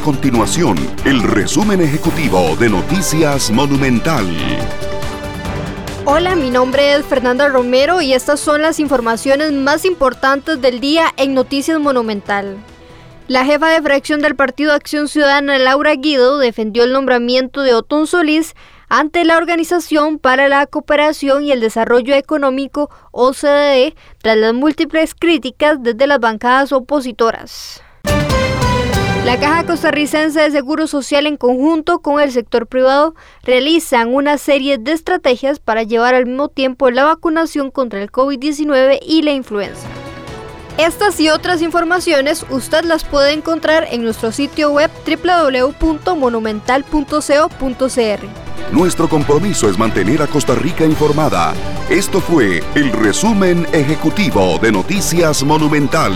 continuación el resumen ejecutivo de Noticias Monumental. Hola, mi nombre es Fernanda Romero y estas son las informaciones más importantes del día en Noticias Monumental. La jefa de fracción del Partido Acción Ciudadana, Laura Guido, defendió el nombramiento de Otón Solís ante la Organización para la Cooperación y el Desarrollo Económico, OCDE, tras las múltiples críticas desde las bancadas opositoras. La Caja Costarricense de Seguro Social en conjunto con el sector privado realizan una serie de estrategias para llevar al mismo tiempo la vacunación contra el COVID-19 y la influenza. Estas y otras informaciones usted las puede encontrar en nuestro sitio web www.monumental.co.cr. Nuestro compromiso es mantener a Costa Rica informada. Esto fue el resumen ejecutivo de Noticias Monumental.